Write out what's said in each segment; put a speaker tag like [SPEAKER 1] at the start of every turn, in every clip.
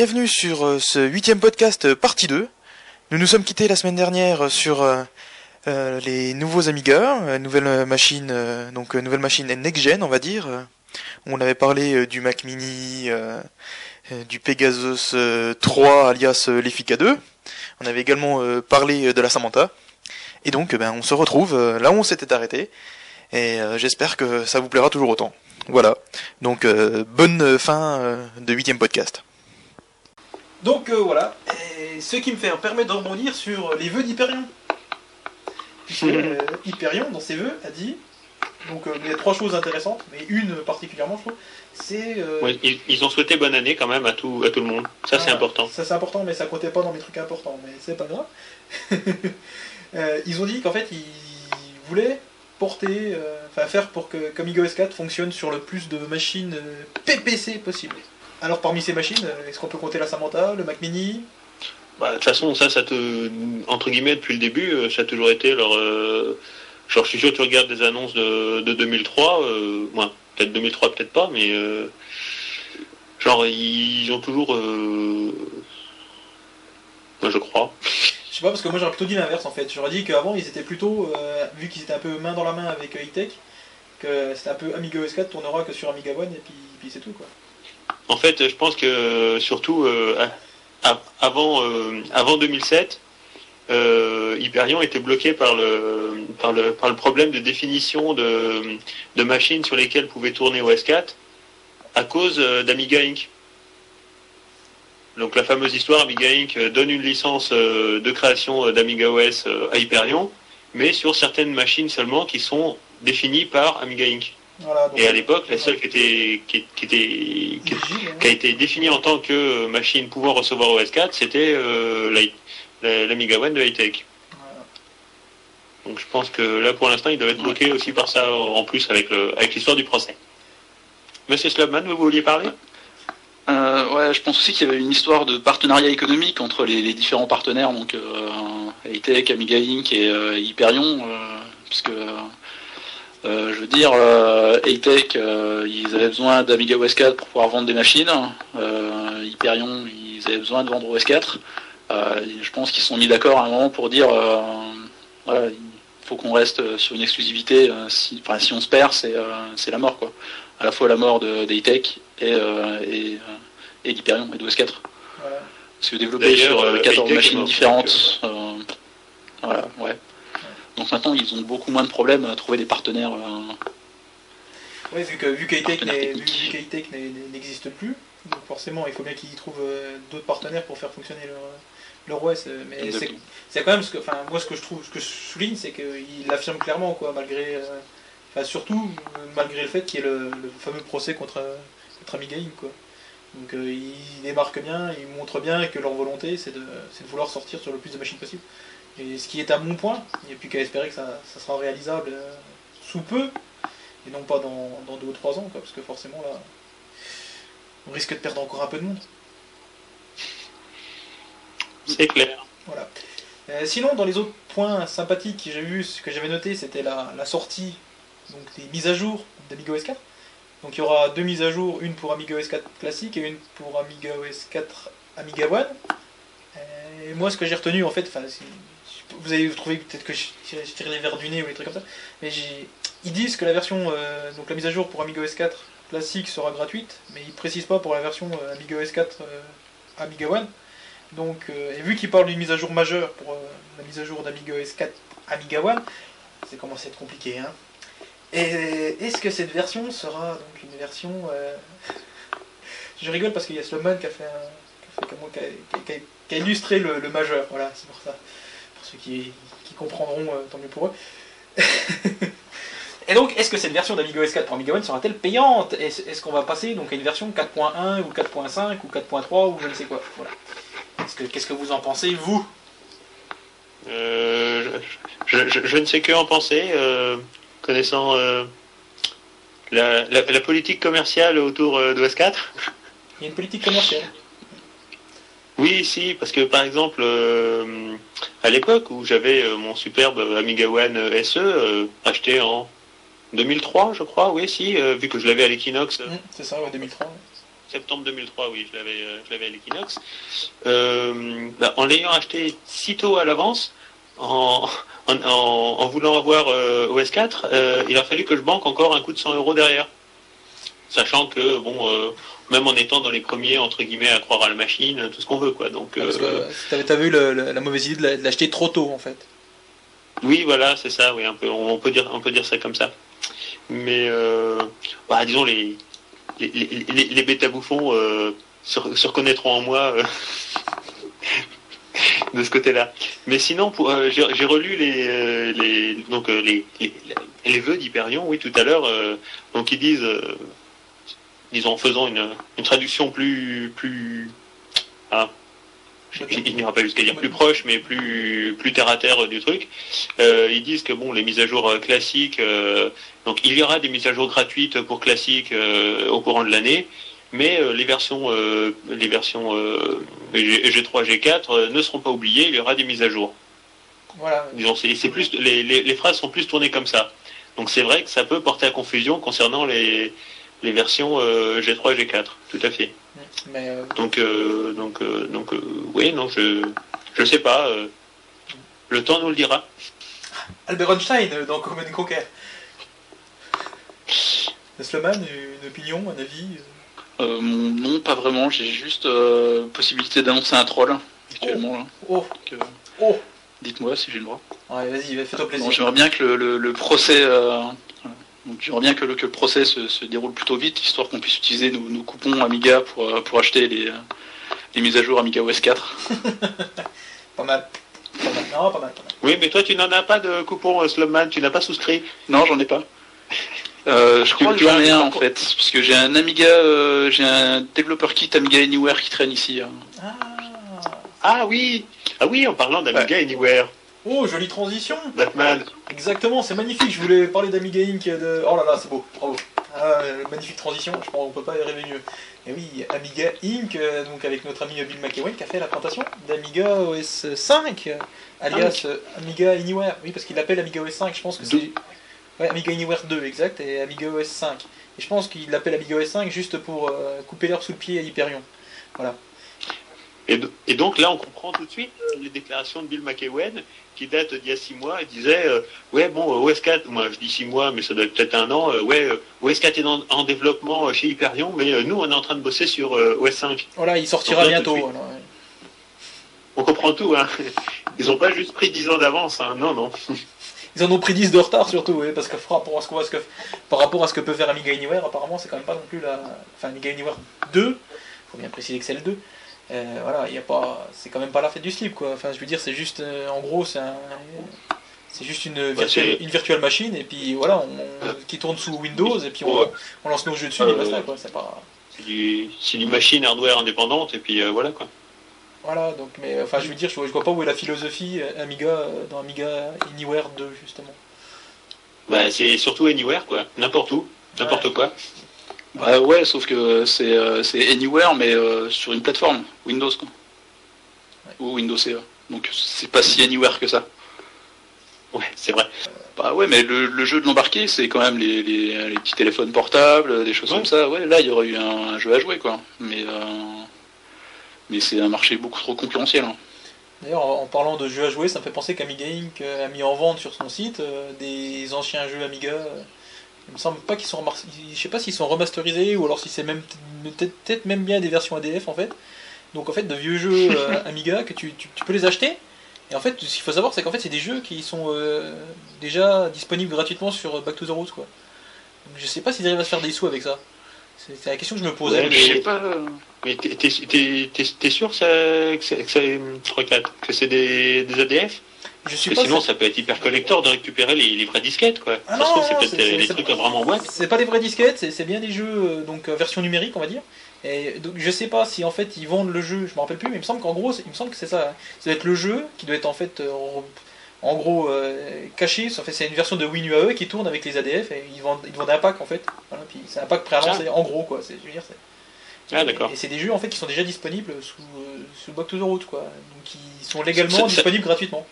[SPEAKER 1] bienvenue sur euh, ce huitième podcast euh, partie 2. Nous nous sommes quittés la semaine dernière sur euh, euh, les nouveaux Amiga, nouvelle machine, donc nouvelle machine next-gen on va dire. On avait parlé du Mac Mini, du Pegasus euh, 3 alias l'Effica 2. On avait également parlé de la Samantha. Et donc, ben, on se retrouve là où on s'était arrêté. Et j'espère que ça vous plaira toujours autant. Voilà. Donc, bonne fin de huitième podcast. Donc euh, voilà, et ce qui me fait permet de rebondir sur les vœux d'Hyperion. Puisque euh, Hyperion, dans ses vœux, a dit, donc euh, il y a trois choses intéressantes, mais une particulièrement, je trouve, c'est... euh,
[SPEAKER 2] ils, ils ont souhaité bonne année quand même à tout, à tout le monde. Ça, c'est important.
[SPEAKER 1] Ça c'est important, mais ça comptait pas dans mes trucs importants, mais c'est pas grave. Euh, ils ont dit qu'en fait, ils voulaient porter, euh, enfin faire pour que qu'Amiga OS4 fonctionne sur le plus de machines euh, PPC possible. Alors parmi ces machines, euh, est-ce qu'on peut compter la Samantha, le Mac Mini?
[SPEAKER 2] Bah, De toute façon, ça, ça te, entre guillemets, depuis le début, euh, ça a toujours été leur. euh, genre, je suis sûr que tu regardes des annonces de, de 2003, euh, ouais, peut-être 2003, peut-être pas, mais. euh, genre, ils ont toujours. moi, je crois.
[SPEAKER 1] Je sais pas, parce que moi j'aurais plutôt dit l'inverse en fait. J'aurais dit qu'avant ils étaient plutôt, vu qu'ils étaient un peu main dans la main avec E-Tech, que c'était un peu Amiga OS4 tournera que sur Amiga One et puis, puis c'est tout quoi.
[SPEAKER 2] En fait, je pense que surtout euh, avant, euh, avant 2007, euh, Hyperion était bloqué par le, problème de définition de, de machines sur lesquelles pouvait tourner OS 4 à cause d'Amiga Inc. Donc la fameuse histoire, Amiga Inc. donne une licence de création d'Amiga OS à Hyperion, mais sur certaines machines seulement qui sont définies par Amiga Inc.
[SPEAKER 1] Voilà, donc,
[SPEAKER 2] Et à l'époque, la seule qui était, qui, qui était, qui,
[SPEAKER 1] hein.
[SPEAKER 2] qui a été définie en tant que euh, machine pouvant recevoir OS 4, c'était euh, la- la- l'Amiga One de Hightech.
[SPEAKER 1] Voilà.
[SPEAKER 2] Donc je pense que là pour l'instant il doit être bloqué aussi par ça en plus avec le- avec l'histoire du procès. Monsieur Slobman, vous vouliez parler?
[SPEAKER 3] Euh, ouais, je pense aussi qu'il y avait une histoire de partenariat économique entre les, les différents partenaires, donc euh, Hightech, Amiga Inc. et euh, Hyperion, euh, puisque euh, je veux dire, euh, Hightech, euh, ils avaient besoin d'Amiga OS 4 pour pouvoir vendre des machines, euh, Hyperion, ils avaient besoin de vendre OS 4. Euh, et je pense qu'ils se sont mis d'accord à un moment pour dire, euh, voilà, il faut qu'on reste sur une exclusivité. si, enfin, si on se perd, c'est euh, c'est la mort, quoi. À la fois la mort de et, euh, et, euh, et d'Hyperion et d'OS 4.
[SPEAKER 1] Voilà.
[SPEAKER 3] Parce que développé
[SPEAKER 2] D'ailleurs,
[SPEAKER 3] sur euh,
[SPEAKER 2] euh,
[SPEAKER 3] 14
[SPEAKER 2] Hightech est
[SPEAKER 3] machines différentes. euh, voilà, ouais. Donc maintenant, ils ont beaucoup moins de problèmes à trouver des partenaires. euh,
[SPEAKER 1] Ouais, vu que vu qu'Hightech n'existe plus, donc forcément il faut bien qu'ils trouvent euh, d'autres partenaires pour faire fonctionner leur, leur OS. euh, Mais c'est quand même ce que, enfin moi ce que je trouve, ce que je souligne, c'est qu'il l'affirme clairement quoi, malgré, euh, enfin surtout euh, malgré le fait qu'il y ait le, le fameux procès contre euh, contre quoi. Donc euh, ils démarquent bien, ils montrent bien que leur volonté c'est de, c'est de vouloir sortir sur le plus de machines possible. Et ce qui est à mon point, il n'y a plus qu'à espérer que ça, ça sera réalisable euh, sous peu, et non pas dans, dans deux ou trois ans, quoi, parce que forcément là, on risque de perdre encore un peu de monde.
[SPEAKER 2] C'est clair.
[SPEAKER 1] Voilà. Euh, sinon, dans les autres points sympathiques que j'ai vu, ce que j'avais noté, c'était la, la sortie donc, des mises à jour d'Amiga OS 4. Donc il y aura deux mises à jour, une pour Amiga OS 4 classique et une pour Amiga OS 4 Amiga One. Euh, Et moi, ce que j'ai retenu, en fait, enfin, vous avez trouvé peut-être que je tire, les verres du nez ou des trucs comme ça, mais ils disent que la version, euh, donc la mise à jour pour Amiga OS 4 classique sera gratuite, mais ils précisent pas pour la version euh, Amiga OS 4 euh, Amiga One. Donc, euh, et vu qu'ils parlent d'une mise à jour majeure pour la mise à jour d'Amiga OS 4 Amiga One, c'est commencé à être compliqué. Hein. Et est-ce que cette version sera donc une version. Je rigole parce qu'il y a Slowman qui a fait un. qui a, illustré le majeur, voilà, c'est pour ça. Pour ceux qui, qui comprendront, euh, tant mieux pour eux. Et donc, est-ce que cette version d'Amiga OS 4 pour Amiga One sera-t-elle payante? Est-ce qu'on va passer donc à une version 4.1 ou 4.5 ou 4.3 ou je ne sais quoi? Voilà. Est-ce que- Qu'est-ce que vous en pensez, vous?
[SPEAKER 2] Euh, je, je- je ne sais que en penser, euh, connaissant euh, la, la- la politique commerciale autour euh, d'OS 4.
[SPEAKER 1] Il y a une politique commerciale.
[SPEAKER 2] Oui, si, parce que par exemple, euh, à l'époque où j'avais euh, mon superbe Amiga One euh, SE, euh, acheté en 2003, je crois, oui, si, vu que je l'avais à l'Equinox,
[SPEAKER 1] Mmh, c'est ça, ouais, 2003. ouais.
[SPEAKER 2] septembre 2003, oui, je l'avais, je l'avais à l'Equinox. Bah, en l'ayant acheté si tôt à l'avance, en, en, en, voulant avoir euh, OS4, euh, il a fallu que je banque encore un coup de 100 euros derrière. Sachant que, bon, euh, même en étant dans les premiers, entre guillemets, à croire à la machine, tout ce qu'on veut, quoi. Donc,
[SPEAKER 1] que
[SPEAKER 2] euh,
[SPEAKER 1] t'as vu le- le- la mauvaise idée de la- de l'acheter trop tôt en fait.
[SPEAKER 2] Oui, voilà, c'est ça, oui, un peu, on peut dire, on peut dire ça comme ça. Mais, euh, bah, disons, les, les, les, les, les bêta-bouffons euh, se, se reconnaîtront en moi euh, de ce côté-là. Mais sinon, pour, euh, j'ai j'ai relu les, euh, les, donc, euh, les, les, les vœux d'Hyperion, oui, tout à l'heure. euh, donc, ils disent, euh, disons, en faisant une, une traduction plus, plus, je- il n'ira pas jusqu'à dire plus proche, mais plus, plus terre à terre du truc. Euh, ils disent que bon, les mises à jour euh, classiques, euh, donc il y aura des mises à jour gratuites pour classiques euh, au courant de l'année, mais les versions, les versions euh, G- G3, G4 euh, ne seront pas oubliées. Il y aura des mises à jour.
[SPEAKER 1] Voilà.
[SPEAKER 2] Disons, c'est c'est plus les, les, les phrases sont plus tournées comme ça. Donc c'est vrai que ça peut porter à confusion concernant les, les versions euh, G3 et G4. Tout à fait.
[SPEAKER 1] Mais euh,
[SPEAKER 2] Donc, euh, donc, euh, donc, euh, oui, non, je, je sais pas. euh, le temps nous le dira.
[SPEAKER 1] Albert Einstein dans Common Conquer. Sloman, une opinion, un avis
[SPEAKER 3] non, pas vraiment. J'ai juste euh, possibilité d'annoncer un troll actuellement. Là.
[SPEAKER 1] Oh,
[SPEAKER 3] Donc, euh,
[SPEAKER 1] oh
[SPEAKER 3] Dites-moi si j'ai le droit.
[SPEAKER 1] Ouais, vas-y, fais-toi plaisir.
[SPEAKER 3] J'aimerais bien que le, le- le procès, euh. Donc j'aimerais bien que le, que le procès se, se déroule plutôt vite, histoire qu'on puisse utiliser nos, nos coupons Amiga pour, euh, pour acheter les, euh, les mises à jour Amiga OS 4.
[SPEAKER 1] Pas mal. Pas mal. Non, pas mal, pas mal.
[SPEAKER 2] Oui, mais toi, tu n'en as pas de coupon euh, Slumman, tu n'as pas souscrit.
[SPEAKER 3] Non, j'en ai pas. Euh, je crois que j'en ai
[SPEAKER 2] un
[SPEAKER 3] en
[SPEAKER 2] coupon-
[SPEAKER 3] fait, parce que j'ai un Amiga, euh, j'ai un développeur kit Amiga Anywhere qui traîne ici. hein.
[SPEAKER 1] Ah.
[SPEAKER 2] Ah oui, ah oui, en parlant d'Amiga Anywhere,
[SPEAKER 1] Oh, jolie transition
[SPEAKER 2] Batman.
[SPEAKER 1] Exactement, c'est magnifique. Je voulais parler d'Amiga Inc. De... Oh là là, c'est beau, bravo. Ah, euh, magnifique transition, je pense qu'on peut pas y rêver mieux. Et oui, Amiga Inc., euh, donc avec notre ami Bill McEwen qui a fait la présentation d'Amiga OS 5, euh, alias euh, Amiga Anywhere. Oui, parce qu'il l'appelle Amiga OS 5, je pense que c'est. Ouais, Amiga Anywhere 2, exact, et Amiga OS 5. Et je pense qu'il l'appelle Amiga OS 5 juste pour euh, couper l'herbe sous le pied à Hyperion.
[SPEAKER 2] Et, do- et donc là, on comprend tout de suite les déclarations de Bill McEwen qui datent d'il y a six mois. Il disait, euh, ouais, bon, euh, OS4, moi je dis six mois, mais ça doit être peut-être un an. euh, ouais, euh, OS4 est en, en développement euh, chez Hyperion, mais euh, nous, on est en train de bosser sur euh, OS5.
[SPEAKER 1] Voilà, il sortira
[SPEAKER 2] Donc là, tout
[SPEAKER 1] bientôt. ouais.
[SPEAKER 2] On comprend tout, hein. Ils n'ont pas juste pris 10 ans d'avance, hein. non, non.
[SPEAKER 1] Ils en ont pris 10 de retard surtout, oui, parce que par rapport à ce, que, par rapport à ce que peut faire Amiga Anywhere, apparemment c'est quand même pas non plus la. Enfin, Amiga Anywhere 2, faut bien préciser que c'est le 2. Euh, voilà, il y a pas, c'est quand même pas la fête du slip quoi. Enfin, je veux dire, c'est juste, euh, en gros, c'est un, c'est juste une virtuelle, une virtuelle machine et puis voilà, on, on- qui tourne sous Windows et puis on, lance nos jeux dessus
[SPEAKER 2] Euh,
[SPEAKER 1] et basta quoi. C'est pas,
[SPEAKER 2] C'est du, c'est du machine hardware indépendante, et puis euh, voilà quoi.
[SPEAKER 1] voilà. Donc, mais enfin, je veux dire, je, vois- je vois pas où est la philosophie euh, Amiga euh, dans Amiga Anywhere 2 justement.
[SPEAKER 2] Bah, c'est surtout Anywhere, quoi. N'importe où, n'importe quoi.
[SPEAKER 3] Bah ouais, sauf que c'est euh, c'est Anywhere, mais euh, sur une plateforme, Windows quoi. Ou Windows CE. Donc c'est pas si Anywhere que ça.
[SPEAKER 2] Ouais, c'est vrai.
[SPEAKER 3] Bah ouais, mais le, le jeu de l'embarqué, c'est quand même les, les, les petits téléphones portables, des choses
[SPEAKER 2] Ouais.
[SPEAKER 3] comme ça. Ouais, là, il y aurait eu un, un jeu à jouer, quoi. Mais, euh, mais c'est un marché beaucoup trop concurrentiel. hein.
[SPEAKER 1] D'ailleurs, en parlant de jeux à jouer, ça me fait penser qu'Amiga Inc. a mis en vente sur son site euh, des anciens jeux Amiga. Euh, Il me semble pas qu'ils sont remar- je sais pas s'ils sont remasterisés ou alors si c'est même peut-être même bien des versions ADF en fait. Donc en fait de vieux jeux euh, Amiga que tu, tu- tu peux les acheter. Et en fait, ce qu'il faut savoir, c'est qu'en fait, c'est des jeux qui sont euh, déjà disponibles gratuitement sur Back to the Roots, quoi. Donc, je sais pas s'ils arrivent à se faire des sous avec ça. C'est la question que je me posais.
[SPEAKER 2] Ouais,
[SPEAKER 3] Je
[SPEAKER 2] mais-
[SPEAKER 3] sais pas. euh,
[SPEAKER 2] Mais t'es, sûr ça, que c'est des, des ADF
[SPEAKER 1] Je
[SPEAKER 2] Parce que sinon, ça peut être hyper collector de récupérer les, les vraies disquettes, quoi.
[SPEAKER 1] Ah
[SPEAKER 2] ça se
[SPEAKER 1] non,
[SPEAKER 2] trouve, c'est peut-être
[SPEAKER 1] c'est
[SPEAKER 2] trucs
[SPEAKER 1] pas-
[SPEAKER 2] vraiment boîte.
[SPEAKER 1] C'est pas des vraies disquettes, c'est bien des jeux euh, donc euh, version numérique on va dire. Et donc je sais pas si en fait ils vendent le jeu, je me rappelle plus, mais il me semble qu'en gros, il me semble que c'est ça. hein. Ça doit être le jeu qui doit être en fait euh, en- gros euh, caché. En fait, c'est une version de WinUAE qui tourne avec les ADF et ils vendent, ils vendent un pack en fait. Voilà, puis c'est un pack préalancé en gros quoi. C'est, je veux dire, c'est-
[SPEAKER 2] Ah.
[SPEAKER 1] Et c'est des jeux en fait qui sont déjà disponibles sous, euh, sous Back to the Road quoi. Donc ils sont légalement
[SPEAKER 2] Ça- ça-
[SPEAKER 1] disponibles gratuitement.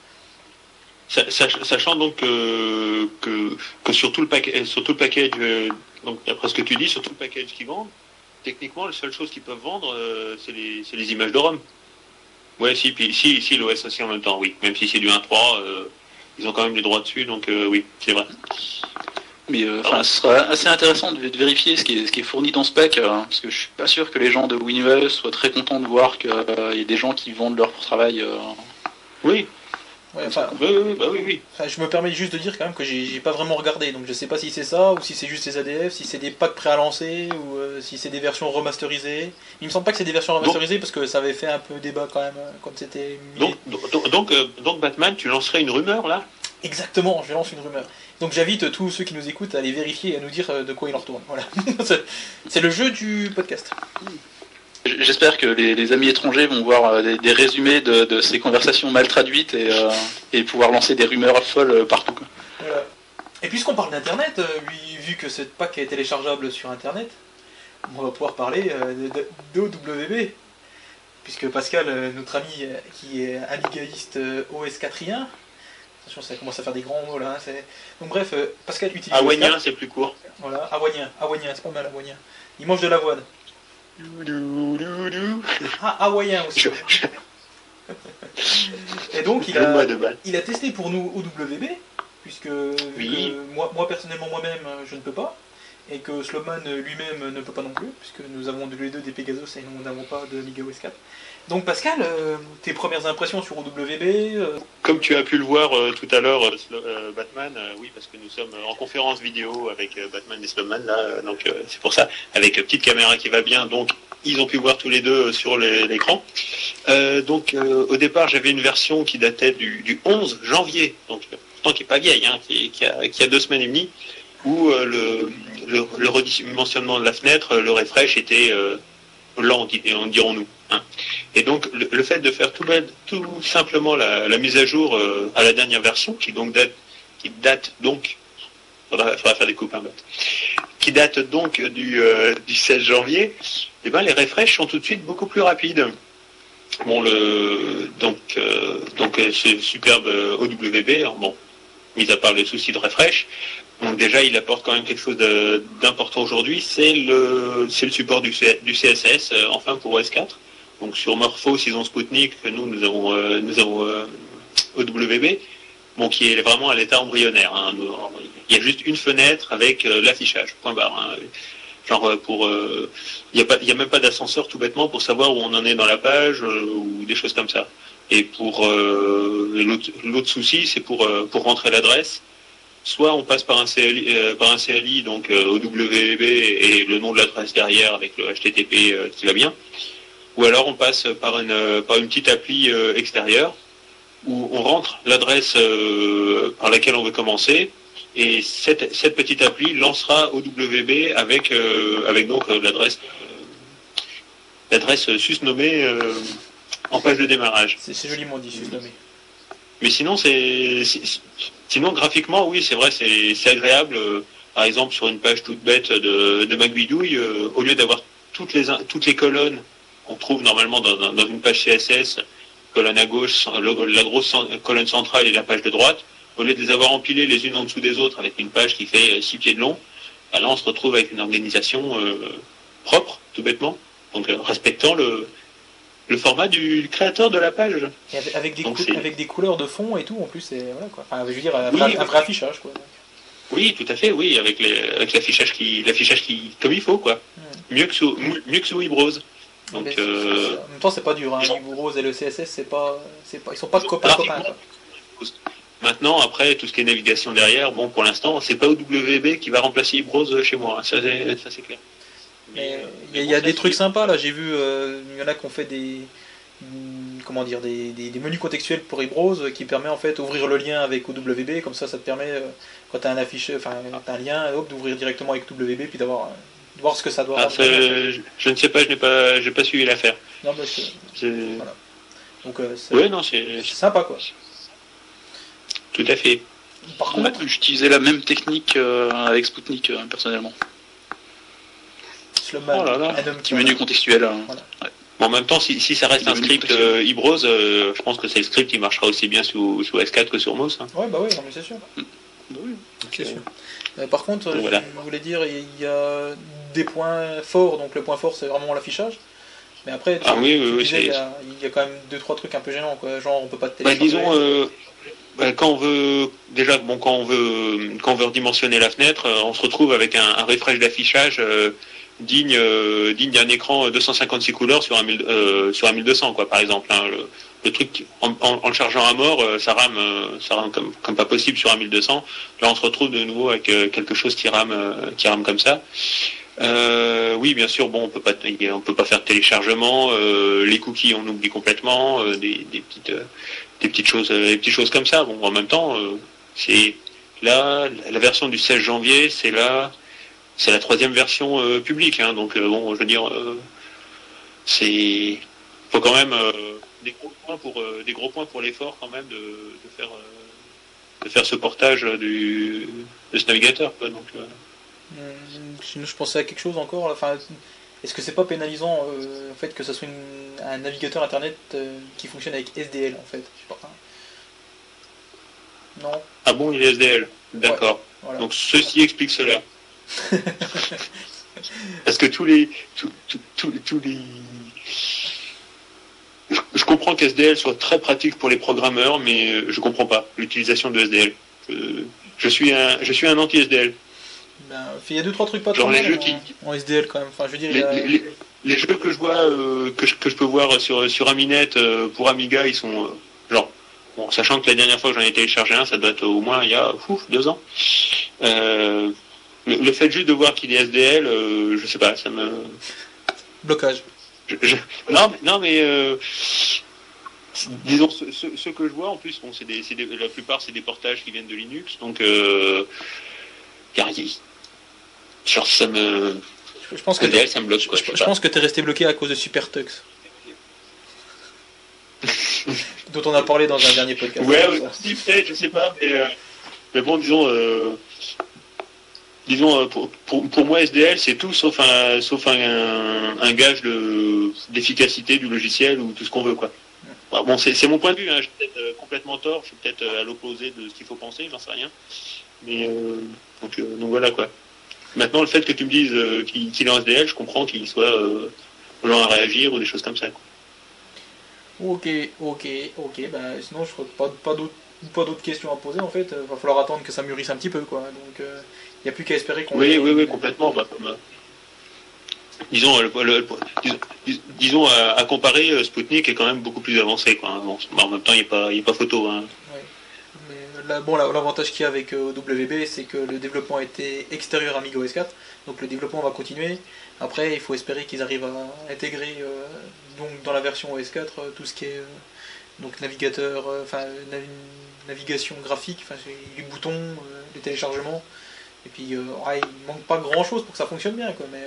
[SPEAKER 2] Sa- sach- Sachant donc que, que, que sur tout le paquet, sur tout le package, euh, donc d'après ce que tu dis, sur tout le package qu'ils vendent, techniquement, la seule chose qu'ils peuvent vendre, euh, c'est les, c'est les images de ROM. Ouais, si, puis si, si, l'OS aussi en même temps, oui. Même si c'est du 1.3, euh, ils ont quand même les droits dessus, donc euh, oui, c'est vrai.
[SPEAKER 3] Mais euh, enfin, ce sera assez intéressant de, de vérifier ce qui est, ce qui est fourni dans spec, euh, parce que je suis pas sûr que les gens de Winwell soient très contents de voir qu'il y a des gens qui vendent leur travail. euh.
[SPEAKER 2] Oui,
[SPEAKER 1] Ouais, enfin,
[SPEAKER 2] bah oui, oui.
[SPEAKER 1] enfin, je me permets juste de dire quand même que j'ai pas vraiment regardé, donc je sais pas si c'est ça, ou si c'est juste des ADF, si c'est des packs prêts à lancer, ou euh, si c'est des versions remasterisées. Il me semble pas que c'est des versions remasterisées, parce que ça avait fait un peu débat quand même, euh, quand c'était.
[SPEAKER 2] Donc, donc, donc, euh, donc, Batman, tu lancerais une rumeur là?
[SPEAKER 1] Exactement, je lance une rumeur. Donc j'invite tous ceux qui nous écoutent à aller vérifier et à nous dire de quoi il en retourne. Voilà. C'est le jeu du podcast.
[SPEAKER 3] J'espère que les, les amis étrangers vont voir euh, des, des résumés de, de ces conversations mal traduites et, euh, et pouvoir lancer des rumeurs folles euh, partout. quoi.
[SPEAKER 1] Voilà. Et puisqu'on parle d'internet, lui- vu que cette pack est téléchargeable sur internet, on va pouvoir parler d'OWB. Puisque Pascal, notre ami qui est amigaïste euh, OS4ien, attention ça commence à faire des grands mots là, hein, donc bref, Pascal utilise
[SPEAKER 2] Awanien,
[SPEAKER 1] OS4.
[SPEAKER 2] c'est plus court.
[SPEAKER 1] Voilà, awanien, awanien, c'est pas mal awanien. Il mange de l'avoine. Ah, hawaïen aussi. Et donc il a, il a testé pour nous OWB, puisque
[SPEAKER 2] Oui.
[SPEAKER 1] moi, moi personnellement moi-même je ne peux pas, et que Slowman lui-même ne peut pas non plus, puisque nous avons tous les deux des Pegasus et nous n'avons pas de Amiga OS 4. Donc Pascal, euh, tes premières impressions sur OWB euh,
[SPEAKER 2] Comme tu as pu le voir euh, tout à l'heure, Batman, oui, parce que nous sommes en conférence vidéo avec Batman et Slowman, là, donc c'est pour ça, avec petite caméra qui va bien, donc ils ont pu voir tous les deux sur l'écran. Donc au départ, j'avais une version qui datait du, du 11 janvier, donc pourtant qui est pas vieille, hein, qui, a, deux semaines et demie, où le, le, redimensionnement de la fenêtre, le refresh était lent, di- dirons-nous. Hein. Et donc le, fait de faire tout, tout simplement la, mise à jour euh, à la dernière version, qui donc date, qui date donc, faire des coupes, hein, qui date donc du, euh, du 16 janvier, et ben les refresh sont tout de suite beaucoup plus rapides. Bon le donc euh, donc euh, ce superbe euh, OWB, alors bon, mis à part le souci de refresh, donc déjà il apporte quand même quelque chose d'important aujourd'hui, c'est le le support du, du CSS euh, enfin pour OS4. Donc sur Morphos, ils ont Sputnik, nous, nous avons, euh, nous avons euh, OWB, bon, qui est vraiment à l'état embryonnaire. hein. Il y a juste une fenêtre avec euh, l'affichage, point barre. hein. Genre pour, il n'y a a même pas d'ascenseur tout bêtement pour savoir où on en est dans la page ou des choses comme ça. Et pour l'autre souci, c'est pour pour rentrer l'adresse. Soit on passe par un CLI, par un CLI donc OWB et le nom de l'adresse derrière avec le HTTP qui va bien ou alors on passe par une, par une petite appli euh, extérieure où on rentre l'adresse euh, par laquelle on veut commencer et cette, cette petite appli lancera OWB avec, euh, avec donc l'adresse l'adresse susnommée en page de démarrage.
[SPEAKER 1] c'est joliment dit, susnommé.
[SPEAKER 2] Mais sinon, c'est, sinon graphiquement, oui, c'est vrai, c'est, agréable. par exemple, sur une page toute bête de, de Macbidouille, au lieu d'avoir toutes les, toutes les colonnes qu'on trouve normalement dans, une page CSS, colonne à gauche, le- la grosse colonne centrale et la page de droite, au lieu de les avoir empilées les unes en dessous des autres avec une page qui fait 6 pieds de long, bah là on se retrouve avec une organisation euh, propre, tout bêtement, donc euh, respectant le, le format du créateur de la page.
[SPEAKER 1] Et avec, des
[SPEAKER 2] Donc
[SPEAKER 1] cou-
[SPEAKER 2] c'est-
[SPEAKER 1] avec des couleurs de fond et tout, en plus, c'est voilà quoi. Enfin, je veux dire, un vrai,
[SPEAKER 2] Oui,
[SPEAKER 1] un vrai affichage quoi.
[SPEAKER 2] Oui, tout à fait, oui, avec les, avec l'affichage qui, l'affichage qui, comme il faut, quoi. Mieux que sous, mieux que sous. Donc,
[SPEAKER 1] Mais
[SPEAKER 2] euh,
[SPEAKER 1] En même temps, c'est pas dur. Hein. Et le CSS, c'est pas, c'est pas, ils sont pas copains copains.
[SPEAKER 2] Maintenant, après, tout ce qui est navigation derrière, bon, pour l'instant, c'est pas OWB qui va remplacer Wibrose chez moi, hein, ça c'est, ça c'est clair.
[SPEAKER 1] Mais il y a,
[SPEAKER 2] mais
[SPEAKER 1] il y a des trucs sympas là. J'ai vu, euh, il y en a qui ont fait des, hum, comment dire, des, des, des menus contextuels pour Ibrose qui permet en fait d'ouvrir le lien avec OWB. Comme ça, ça te permet euh, quand t'as un affiche, enfin un lien, hop, d'ouvrir directement avec WB puis d'avoir, euh, de voir ce que ça doit.
[SPEAKER 2] Ah, ça, je, je ne sais pas, je n'ai pas, j'ai pas suivi l'affaire.
[SPEAKER 1] Non, mais c'est- donc euh, c'est
[SPEAKER 2] Ouais, non, c'est,
[SPEAKER 1] c'est sympa quoi.
[SPEAKER 2] tout à fait.
[SPEAKER 1] Par
[SPEAKER 3] Ouais,
[SPEAKER 1] contre,
[SPEAKER 3] J'utilisais la même technique euh, avec Sputnik euh, personnellement.
[SPEAKER 1] Sloman,
[SPEAKER 2] Oh là là,
[SPEAKER 3] Petit menu contextuel. euh,
[SPEAKER 2] Bon, en même temps, si, si ça reste
[SPEAKER 3] Le
[SPEAKER 2] un script euh, Ibrose, euh, je pense que c'est le script qui marchera aussi bien sous, sous S4 que sur MOS. hein.
[SPEAKER 1] Ouais, bah oui, non, mais c'est sûr.
[SPEAKER 2] Donc,
[SPEAKER 1] C'est
[SPEAKER 2] euh,
[SPEAKER 1] sûr. Euh, par contre,
[SPEAKER 2] donc
[SPEAKER 1] je
[SPEAKER 2] voilà.
[SPEAKER 1] voulais dire, il y a des points forts, donc le point fort c'est vraiment l'affichage. Mais après,
[SPEAKER 2] Ah oui, oui,
[SPEAKER 1] disais, il y, a, il y a quand même deux trois trucs un peu gênants, quoi. Genre on peut pas te
[SPEAKER 2] Bah,
[SPEAKER 1] télécharger.
[SPEAKER 2] disons, euh, bah, quand on veut déjà, bon, quand on veut, quand on veut redimensionner la fenêtre, euh, on se retrouve avec un, un refresh d'affichage euh, digne, euh, digne d'un écran 256 couleurs sur un, 1000 euh, sur un 1200, quoi, par exemple. hein. le, le truc, en, en- en le chargeant à mort, ça rame, ça rame comme, comme pas possible sur un 1200. Là, on se retrouve de nouveau avec quelque chose qui rame, qui rame comme ça. Euh, oui, bien sûr. Bon, on peut pas, on peut pas faire de téléchargement. euh, les cookies, on oublie complètement. euh, des, petites, euh, des petites choses, des petites choses comme ça. Bon, en même temps, c'est là la version du 16 janvier, c'est là, c'est la troisième version publique. hein. donc bon, je veux dire, c'est faut quand même des gros points pour l'effort quand même de, faire de faire ce portage du de ce navigateur. Donc,
[SPEAKER 1] Sinon, je pensais à quelque chose encore. Enfin, est-ce que c'est pas pénalisant euh, en fait que ça soit une- un navigateur internet euh, qui fonctionne avec SDL en fait Je sais pas. Non,
[SPEAKER 2] ah bon, il est SDL. D'accord.
[SPEAKER 1] voilà.
[SPEAKER 2] Donc ceci explique cela. Parce que tous les tous, tous- tous- les je, comprends qu'SDL soit très pratique pour les programmeurs, mais euh, je comprends pas l'utilisation de SDL. Je, je suis un je suis un anti SDL.
[SPEAKER 1] Ben, il y a deux trois trucs pas
[SPEAKER 2] Genre
[SPEAKER 1] trop
[SPEAKER 2] les jeux
[SPEAKER 1] en,
[SPEAKER 2] qui-
[SPEAKER 1] en SDL quand même. Enfin, je veux dire, il
[SPEAKER 2] Les,
[SPEAKER 1] a-
[SPEAKER 2] les- les jeux que je vois euh, que, je, que je peux voir sur sur Aminet euh, pour Amiga, ils sont euh, genre bon, sachant que la dernière fois que j'en ai téléchargé un, ça doit être au moins il y a ouf, deux ans. Euh, le, le fait juste de voir qu'il est SDL, euh, je sais pas, ça me
[SPEAKER 1] blocage.
[SPEAKER 2] Je- je- non, mais, non, mais euh, disons ceux, ceux que je vois en plus, bon, c'est la plupart c'est des portages qui viennent de Linux, donc euh, a- y- genre ça me
[SPEAKER 1] Je, je pense que
[SPEAKER 2] SDL, ça me bloque. Quoi,
[SPEAKER 1] je, pense que t'es resté bloqué à cause de Super Tux. dont on a parlé dans un dernier podcast.
[SPEAKER 2] Ouais, ouais, si, peut-être, je sais pas, mais, euh, mais bon, disons, euh, disons, euh, pour, pour, pour moi, SDL, c'est tout sauf un, sauf un, un gage de, d'efficacité du logiciel ou tout ce qu'on veut, quoi. Bah, Bon, c'est, c'est mon point de vue, hein. je suis peut-être euh, complètement tort, je suis peut-être euh, à l'opposé de ce qu'il faut penser, j'en sais rien. Mais, euh, donc, euh, donc voilà, quoi. Maintenant, le fait que tu me dises euh, qu'il, est en SDL, je comprends qu'il soit euh, à réagir ou des choses comme ça, quoi.
[SPEAKER 1] Ok, ok, ok. Ben, sinon, je crois que pas, pas d'autres pas d'autres questions à poser en fait. Va falloir attendre que ça mûrisse un petit peu quoi. Donc, il n'y a plus qu'à espérer qu'on.
[SPEAKER 2] Oui, oui, oui, complètement. Bah, euh, disons, le- le- le- disons, dis- disons, à, à comparer, euh, Spoutnik est quand même beaucoup plus avancé. Quoi. hein. Bon, bah, en même temps, il n'y a, pas- il y a pas photo. Hein.
[SPEAKER 1] Là, bon, l'avantage qu'il y a avec euh, WB, c'est que le développement a été extérieur à Amiga OS 4, donc le développement va continuer. Après, il faut espérer qu'ils arrivent à intégrer euh, donc dans la version OS 4 euh, tout ce qui est euh, donc navigateur, enfin navi- navigation graphique, les boutons, les téléchargements. Et puis, ouais, il manque pas grand chose pour que ça fonctionne bien, quoi. Mais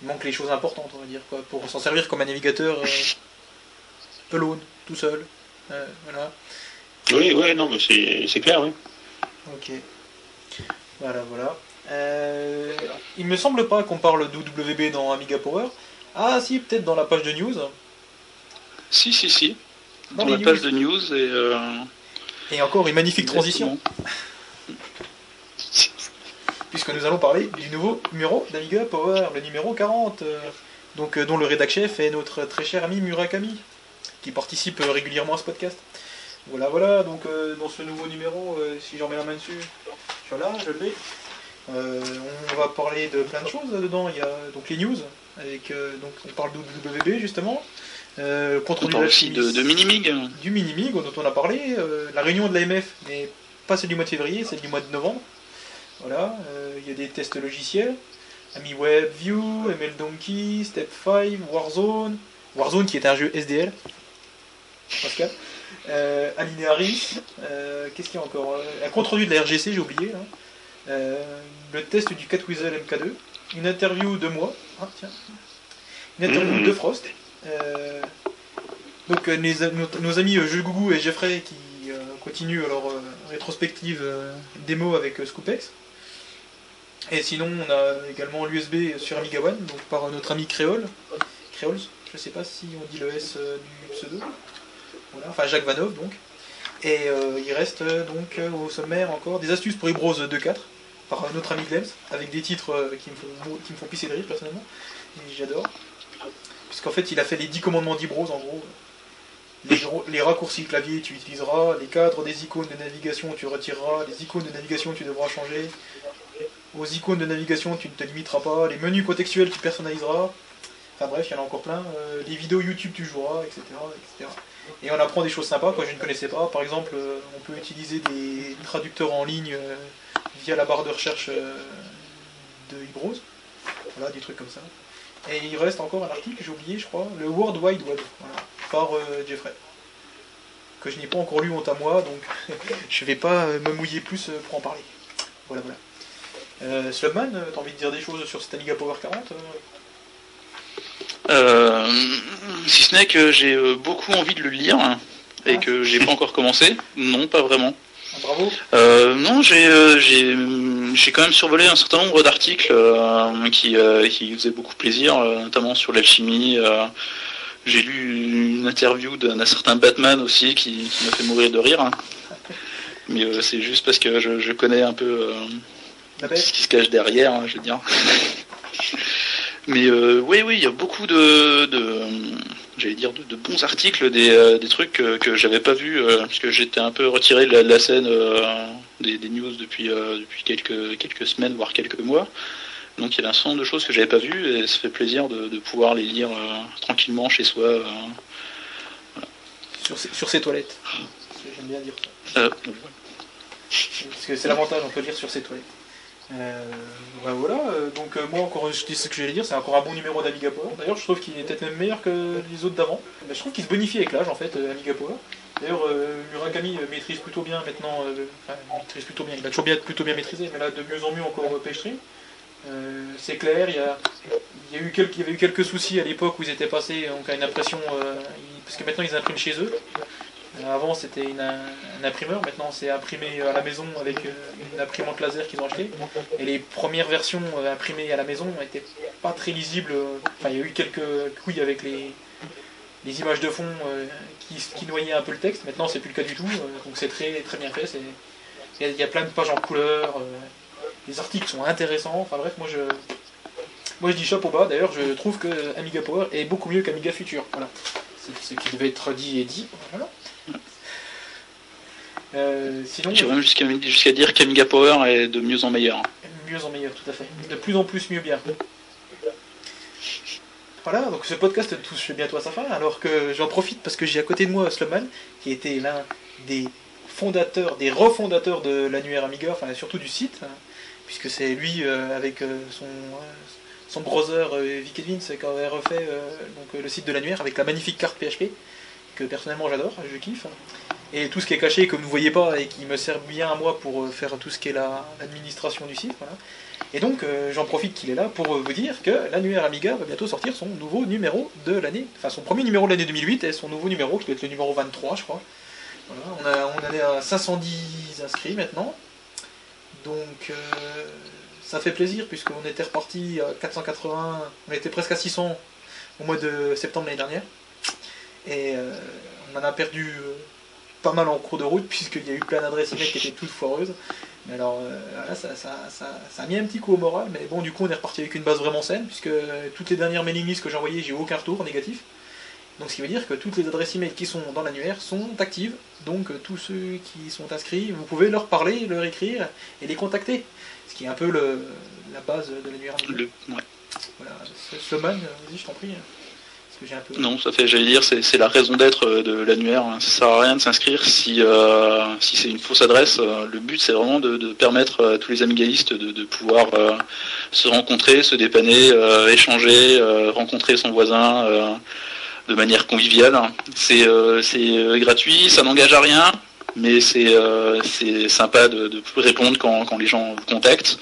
[SPEAKER 1] il manque les choses importantes, on va dire, quoi, pour s'en servir comme un navigateur alone, tout seul. Voilà.
[SPEAKER 2] Oui, oui, non, mais c'est clair, oui.
[SPEAKER 1] Ok. Voilà, voilà. Euh, il me semble pas qu'on parle d'UWB dans Amiga Power. Ah si, peut-être dans la page de news.
[SPEAKER 3] Si, si, si.
[SPEAKER 1] Dans
[SPEAKER 3] la page de news et. euh,
[SPEAKER 1] Et encore une magnifique transition, puisque nous allons parler du nouveau numéro d'Amiga Power, le numéro 40. euh, donc, euh, dont le rédac chef est notre très cher ami Murakami, qui participe régulièrement à ce podcast. Voilà, voilà, donc euh, dans ce nouveau numéro, euh, si j'en mets la main dessus, voilà, je l'ai. Euh, on va parler de plein de choses dedans. Il y a donc les news, avec euh, donc on parle d'UWB justement. Euh, compte
[SPEAKER 3] On parle
[SPEAKER 1] de
[SPEAKER 3] aussi de, de Minimig.
[SPEAKER 1] du Minimig dont on a parlé, la réunion de l'AMF, mais pas celle du mois de février, celle du mois de novembre. Voilà, il y a des tests logiciels, Ami WebView, ML Donkey, Step 5, Warzone, Warzone qui est un jeu SDL, Pascal, euh, euh, qu'est-ce qu'il y a encore Euh, Un compte rendu de la RGC, j'ai oublié, là. Euh, le test du Catweasel MK2, une interview de moi, ah, tiens, une interview de Frost. Euh, donc euh, nos, amis euh, Jeux Gougou et Jeffrey qui euh, continuent leur euh, rétrospective euh, démo avec euh, Scoopex. Et sinon on a également l'USB sur Amiga One, donc par notre ami Créole. Créoles, je sais pas si on dit le S euh, du pseudo. Enfin Jacques Vanov donc. Et euh, il reste euh, donc euh, au sommaire encore des astuces pour Heroes 2.4. par un autre ami Glems, avec des titres qui me font, qui me font pisser de rire personnellement, et j'adore. Puisqu'en fait, il a fait les 10 commandements d'Ibros en gros. Les, les raccourcis clavier, tu utiliseras, les cadres des icônes de navigation, tu retireras, les icônes de navigation, tu devras changer. Aux icônes de navigation, tu ne te limiteras pas, les menus contextuels, tu personnaliseras. Enfin bref, il y en a encore plein. Les vidéos YouTube, tu joueras, etc., etc. Et on apprend des choses sympas que je ne connaissais pas. Par exemple, euh, on peut utiliser des traducteurs en ligne euh, via la barre de recherche euh, de Ibros. Voilà, des trucs comme ça. Et il reste encore un article, j'ai oublié, je crois, le World Wide Web, par Jeffrey. Que je n'ai pas encore lu honte à moi, donc je vais pas me mouiller plus pour en parler. Voilà, voilà. Euh, Slubman, t'as envie de dire des choses sur cet Amiga Power 40 euh
[SPEAKER 3] Euh, si ce n'est que j'ai euh, beaucoup envie de le lire et
[SPEAKER 1] Ah.
[SPEAKER 3] que j'ai pas encore commencé. Non, pas vraiment.
[SPEAKER 1] Ah, Bravo.
[SPEAKER 3] Euh, non, j'ai euh, j'ai j'ai quand même survolé un certain nombre d'articles euh, qui euh, qui faisaient beaucoup plaisir, euh, notamment sur l'alchimie. euh, j'ai lu une interview d'un certain Batman aussi qui, qui m'a fait mourir de rire. hein. Mais euh, c'est juste parce que je, je connais un peu euh, ce qui se cache derrière, hein, je veux dire. Mais euh, oui, oui, il y a beaucoup de, de j'allais dire, de, de bons articles, des, euh, des trucs que, que j'avais pas vus, euh, parce que j'étais un peu retiré de la, de la scène euh, des, des news depuis, depuis quelques, quelques semaines, voire quelques mois. Donc il y avait un certain nombre de choses que j'avais pas vues, et ça fait plaisir de, de pouvoir les lire tranquillement chez soi.
[SPEAKER 1] Sur, ses- sur ses toilettes. J'aime bien dire ça. Parce que c'est l'avantage, on peut lire sur ses toilettes. Euh, bah voilà, euh, donc euh, moi encore, je dis ce que j'allais dire, c'est encore un bon numéro d'Amiga Power. D'ailleurs, je trouve qu'il est peut-être même meilleur que les autres d'avant. Je trouve qu'il se bonifie avec l'âge en fait, euh, Amiga Power. D'ailleurs, euh, Murakami maîtrise plutôt bien maintenant, maîtrise plutôt bien, il a toujours bien, plutôt bien maîtrisé, mais là de mieux en mieux encore Paystream. Euh, c'est clair, il y, a, il, y a eu quelques, il y avait eu quelques soucis à l'époque où ils étaient passés donc, à une impression, parce que maintenant ils impriment chez eux. Euh, Avant c'était une- un imprimeur, maintenant c'est imprimé à la maison avec euh, une imprimante laser qu'ils ont acheté. Et les premières versions euh, imprimées à la maison n'étaient pas très lisibles. Enfin, il y a eu quelques couilles avec les, les images de fond qui, qui noyaient un peu le texte. Maintenant c'est plus le cas du tout, donc c'est très, très bien fait. Il y, a- plein de pages en couleur, les articles sont intéressants. Enfin bref, moi je, moi je dis chapeau bas. D'ailleurs, je trouve que Amiga Power est beaucoup mieux qu'Amiga Future. Voilà. C'est ce qui devait être dit et dit. Voilà. Euh, sinon,
[SPEAKER 3] J'irais même jusqu'à dire qu'Amiga Power est de mieux en meilleur.
[SPEAKER 1] mieux en meilleur, tout à fait. De plus en plus mieux bien. Voilà, donc ce podcast touche bientôt à sa fin, alors que j'en profite parce que j'ai à côté de moi Slumman, qui était l'un des fondateurs, des refondateurs de l'annuaire Amiga, enfin surtout du site, hein, puisque c'est lui euh, avec euh, son, euh, son brother euh, Vic Edwins qui avait refait euh, donc, le site de l'annuaire avec la magnifique carte PHP, que personnellement j'adore, je kiffe. Et tout ce qui est caché que vous ne voyez pas et qui me sert bien à moi pour euh, faire tout ce qui est la- l'administration du site. Voilà. Et donc euh, j'en profite qu'il est là pour euh, vous dire que l'annuaire Amiga va bientôt sortir son nouveau numéro de l'année, enfin son premier numéro de l'année 2008 et son nouveau numéro qui doit être le numéro 23 je crois. Voilà, on, a, on est à 510 inscrits maintenant. Donc ça fait plaisir puisqu'on était reparti à 480, on était presque à 600 au mois de septembre l'année dernière. Et on en a perdu pas mal en cours de route puisqu'il y a eu plein d'adresses email qui étaient toutes foireuses. Mais alors euh, voilà, ça, ça, ça, ça a mis un petit coup au moral, mais bon du coup on est reparti avec une base vraiment saine puisque toutes les dernières mailing lists que j'ai envoyées, j'ai eu aucun retour négatif. Donc ce qui veut dire que toutes les adresses email qui sont dans l'annuaire sont actives. Donc euh, tous ceux qui sont inscrits, vous pouvez leur parler, leur écrire et les contacter. Ce qui est un peu le, la base de l'annuaire.
[SPEAKER 3] Le, ouais.
[SPEAKER 1] Voilà, Sloman, vas-y je t'en prie.
[SPEAKER 3] Non, ça fait, j'allais dire, c'est la raison d'être euh, de l'annuaire. Ça sert à rien de s'inscrire si, euh, si c'est une fausse adresse. Euh, Le but, c'est vraiment de, permettre à tous les amigaïstes de, pouvoir se rencontrer, se dépanner, échanger, rencontrer son voisin de manière conviviale. C'est euh, c'est, gratuit, ça n'engage à rien, mais c'est c'est sympa de, de répondre quand, quand les gens vous contactent.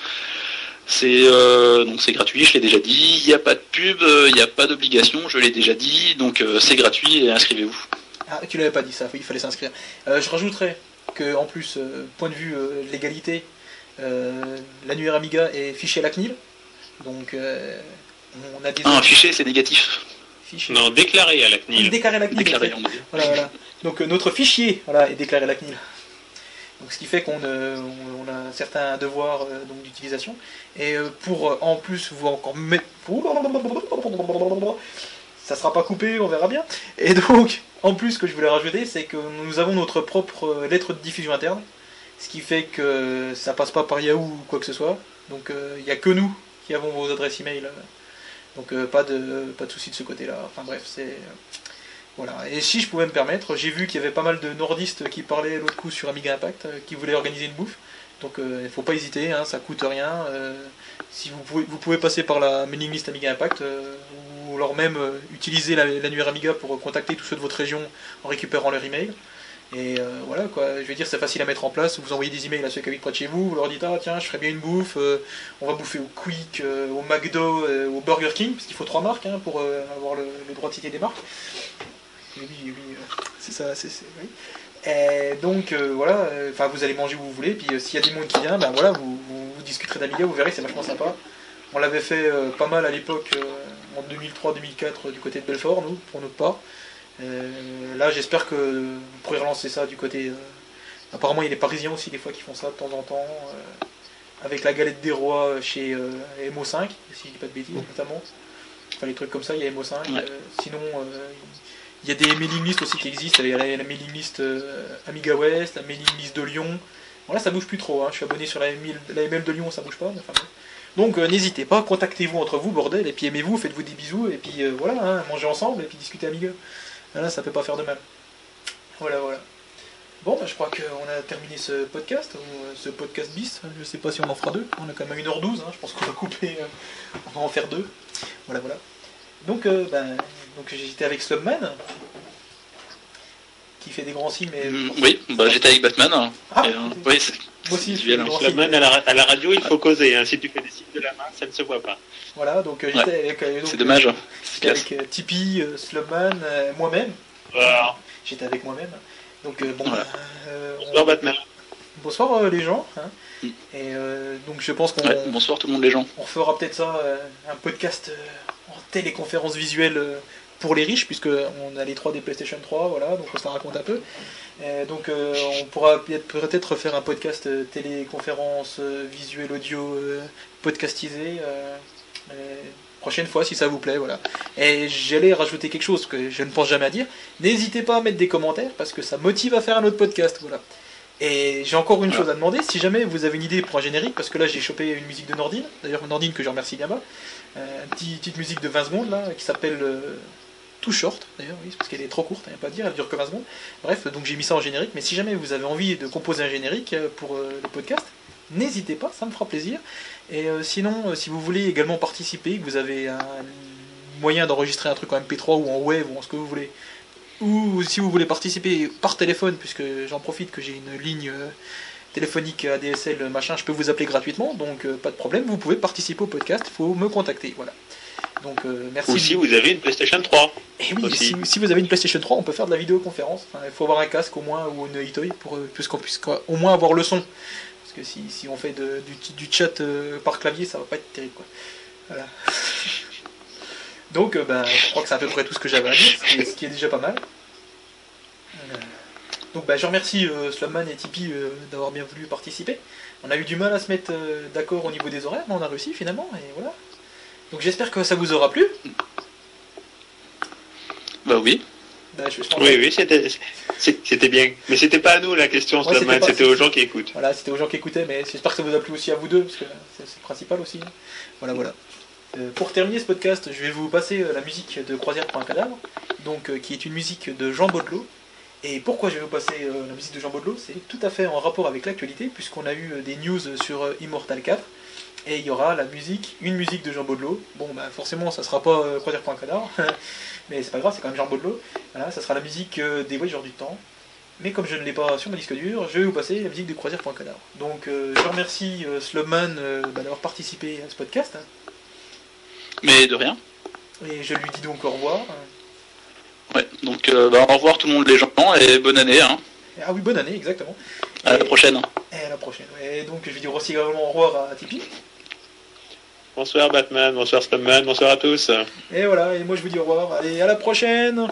[SPEAKER 3] C'est euh, donc c'est gratuit, je l'ai déjà dit. Il n'y a pas de pub, euh, il n'y a pas d'obligation, je l'ai déjà dit. Donc euh, c'est gratuit et inscrivez-vous.
[SPEAKER 1] Ah, tu l'avais pas dit ça, il fallait s'inscrire. Euh, je rajouterais que, en plus, euh, point de vue euh, légalité, euh, l'annuaire Amiga est fiché à la CNIL. Donc, euh, on a des
[SPEAKER 3] Ah, un fichier, c'est négatif.
[SPEAKER 2] Non, déclaré à la CNIL.
[SPEAKER 1] Déclaré à la CNIL.
[SPEAKER 3] Déclaré.
[SPEAKER 1] en fait. Voilà, voilà. Donc, euh, notre fichier voilà, est déclaré à la CNIL. Donc, ce qui fait qu'on euh, a certains devoirs euh, donc d'utilisation. Et euh, pour euh, en plus vous encore mettre. Ça sera pas coupé, on verra bien. Et donc, en plus, ce que je voulais rajouter, c'est que nous avons notre propre euh, lettre de diffusion interne. Ce qui fait que ça passe pas par Yahoo ou quoi que ce soit. Donc, euh, il n'y a que nous qui avons vos adresses email. euh. Donc, euh, pas de, pas de souci de ce côté-là. Enfin, bref, c'est. Euh, voilà. Et si je pouvais me permettre, j'ai vu qu'il y avait pas mal de nordistes qui parlaient l'autre coup sur Amiga Impact, euh, qui voulaient organiser une bouffe. Donc il ne faut pas hésiter, hein, ça coûte rien. euh, si vous pouvez, vous pouvez passer par la mailing list Amiga Impact, euh, ou alors même euh, utiliser la- l'annuaire Amiga pour contacter tous ceux de votre région en récupérant leur email. Et euh, voilà quoi, je veux dire c'est facile à mettre en place, vous envoyez des emails à ceux qui habitent près de chez vous, vous leur dites ah tiens je ferais bien une bouffe, euh, on va bouffer au Quick, euh, au McDo, euh, au Burger King, parce qu'il faut trois marques hein, pour euh, avoir le, le droit de citer des marques. Oui, oui, oui, euh, c'est ça, c'est. c'est- oui. Et donc euh, voilà, euh, enfin vous allez manger où vous voulez, puis euh, s'il y a du monde qui vient, ben voilà, vous, vous, vous discuterez d'Amiga, vous verrez, c'est vachement sympa. On l'avait fait pas mal à l'époque, en 2003-2004, du côté de Belfort, nous, pour notre part. Là, j'espère que vous pourrez relancer ça du côté. apparemment, il y a des Parisiens aussi, des fois, qui font ça de temps en temps, avec la galette des rois chez euh, MO5, si je dis pas de bêtises, notamment. Enfin, les trucs comme ça, il y a MO5.
[SPEAKER 3] Ouais.
[SPEAKER 1] euh, sinon, il y a des mailing lists aussi qui existent. La, la mailing list euh, Amiga West, la mailing list de Lyon. Voilà, ça bouge plus trop. hein. Je suis abonné sur la ML, de Lyon, ça bouge pas. Donc euh, n'hésitez pas, contactez-vous entre vous, bordel, et puis aimez-vous, faites-vous des bisous, et puis euh, voilà, hein, mangez ensemble, et puis discutez Amiga. Voilà, ça peut pas faire de mal. Voilà, voilà. Bon, bah, je crois qu'on a terminé ce podcast, ou ce podcast bis. Je sais pas si on en fera deux. On a quand même 1h12, hein. je pense qu'on va couper, on va en faire deux. Voilà, voilà. Donc, ben, donc j'étais avec Slumman, qui fait des grands signes, mais.
[SPEAKER 3] Mm, Oui, bah, j'étais avec Batman. hein.
[SPEAKER 1] Ah,
[SPEAKER 3] Et, euh, oui,
[SPEAKER 1] moi aussi,
[SPEAKER 3] visuel, hein.
[SPEAKER 2] main à la, à la radio, il faut causer. hein. Si tu fais des signes de la main, ça ne se voit pas.
[SPEAKER 1] Voilà, donc euh, j'étais avec. euh, donc,
[SPEAKER 3] c'est dommage.
[SPEAKER 1] euh, J'étais avec euh, Tipeee, euh, Slumman, euh, moi-même.
[SPEAKER 2] Voilà.
[SPEAKER 1] J'étais avec moi-même. Donc, euh, bon,
[SPEAKER 3] Voilà.
[SPEAKER 1] euh,
[SPEAKER 2] Bonsoir Batman.
[SPEAKER 1] bonsoir euh, les gens. hein.
[SPEAKER 3] Mm.
[SPEAKER 1] Et euh, donc, je pense qu'on
[SPEAKER 3] Ouais, bonsoir tout le monde les gens.
[SPEAKER 1] on fera peut-être ça, euh, un podcast euh, en téléconférence visuelle euh, pour les riches, puisque on a les trois des PlayStation 3, voilà, donc on se la raconte un peu. Donc euh, on pourra peut-être peut-être faire un podcast euh, téléconférence euh, visuel audio podcastisé prochaine fois si ça vous plaît, voilà. Et j'allais rajouter quelque chose que je ne pense jamais à dire. N'hésitez pas à mettre des commentaires parce que ça motive à faire un autre podcast, voilà. Et j'ai encore une
[SPEAKER 3] Voilà.
[SPEAKER 1] chose à demander, si jamais vous avez une idée pour un générique, parce que là j'ai chopé une musique de Nordine, d'ailleurs Nordine que je remercie bien bas, une petite, petite musique de 20 secondes là, qui s'appelle Short, d'ailleurs, oui, parce qu'elle est trop courte, il n'y a pas dire, elle dure que 20 secondes. Bref, donc j'ai mis ça en générique, mais si jamais vous avez envie de composer un générique euh, pour euh, le podcast, n'hésitez pas, ça me fera plaisir. Et euh, sinon, si vous voulez également participer, que vous avez un moyen d'enregistrer un truc en MP3 ou en web ou en ce que vous voulez, ou si vous voulez participer par téléphone, puisque j'en profite que j'ai une ligne téléphonique ADSL machin, je peux vous appeler gratuitement, donc pas de problème, vous pouvez participer au podcast, il faut me contacter, voilà. Donc euh, merci.
[SPEAKER 2] Ou si vous avez une PlayStation 3.
[SPEAKER 1] Et oui, si, si vous avez une PlayStation 3, on peut faire de la vidéoconférence. Enfin, il faut avoir un casque au moins ou une Hitoy pour euh, puisqu'on puisse quoi, au moins avoir le son. Parce que si, si on fait de- du, du chat euh, par clavier, ça va pas être terrible. Quoi. Voilà. Donc, euh, ben, je crois que c'est à peu près tout ce que j'avais à dire, ce qui est, ce qui est déjà pas mal. Donc, ben, je remercie euh, Slumman et Tipeee euh, d'avoir bien voulu participer. On a eu du mal à se mettre euh, d'accord au niveau des horaires, mais on a réussi finalement, et voilà. Donc, j'espère que ça vous aura plu.
[SPEAKER 3] Bah oui.
[SPEAKER 1] Je- je pense
[SPEAKER 2] Oui, oui, c'était c'était bien. Mais c'était pas à nous la question,
[SPEAKER 1] Ouais, c'était
[SPEAKER 2] c'était aux gens qui écoutent.
[SPEAKER 1] Voilà, c'était aux gens qui écoutaient, mais j'espère que ça vous a plu aussi à vous deux, parce que c'est c'est le principal aussi. Voilà, voilà. Euh, pour terminer ce podcast, je vais vous passer euh, la musique de Croisière pour un cadavre, donc euh, qui est une musique de Jean Baudelot. Et pourquoi je vais vous passer euh, la musique de Jean Baudelot C'est tout à fait en rapport avec l'actualité, puisqu'on a eu des news sur Immortal 4, et il y aura la musique, une musique de Jean Baudelot. Bon, bah forcément, ça sera pas euh, Croisière pour un cadavre, mais c'est pas grave, c'est quand même Jean Baudelot. Voilà, ça sera la musique euh, des Voyageurs du Temps. Mais comme je ne l'ai pas sur mon disque dur, je vais vous passer la musique de Croisière pour un cadavre. Donc euh, je remercie euh, Slumman bah, d'avoir participé à ce podcast. hein.
[SPEAKER 3] Mais de rien.
[SPEAKER 1] Et je lui dis donc au revoir.
[SPEAKER 3] Ouais. Donc bah, au revoir tout le monde les gens et bonne année. Hein.
[SPEAKER 1] Ah oui, bonne année, exactement.
[SPEAKER 3] À
[SPEAKER 1] et,
[SPEAKER 3] la prochaine.
[SPEAKER 1] et à la prochaine. Et donc je vais dire aussi également au revoir à Tipeee.
[SPEAKER 2] Bonsoir Batman, bonsoir Slumman, bonsoir à tous.
[SPEAKER 1] Et voilà, et moi je vous dis au revoir. Allez, à la prochaine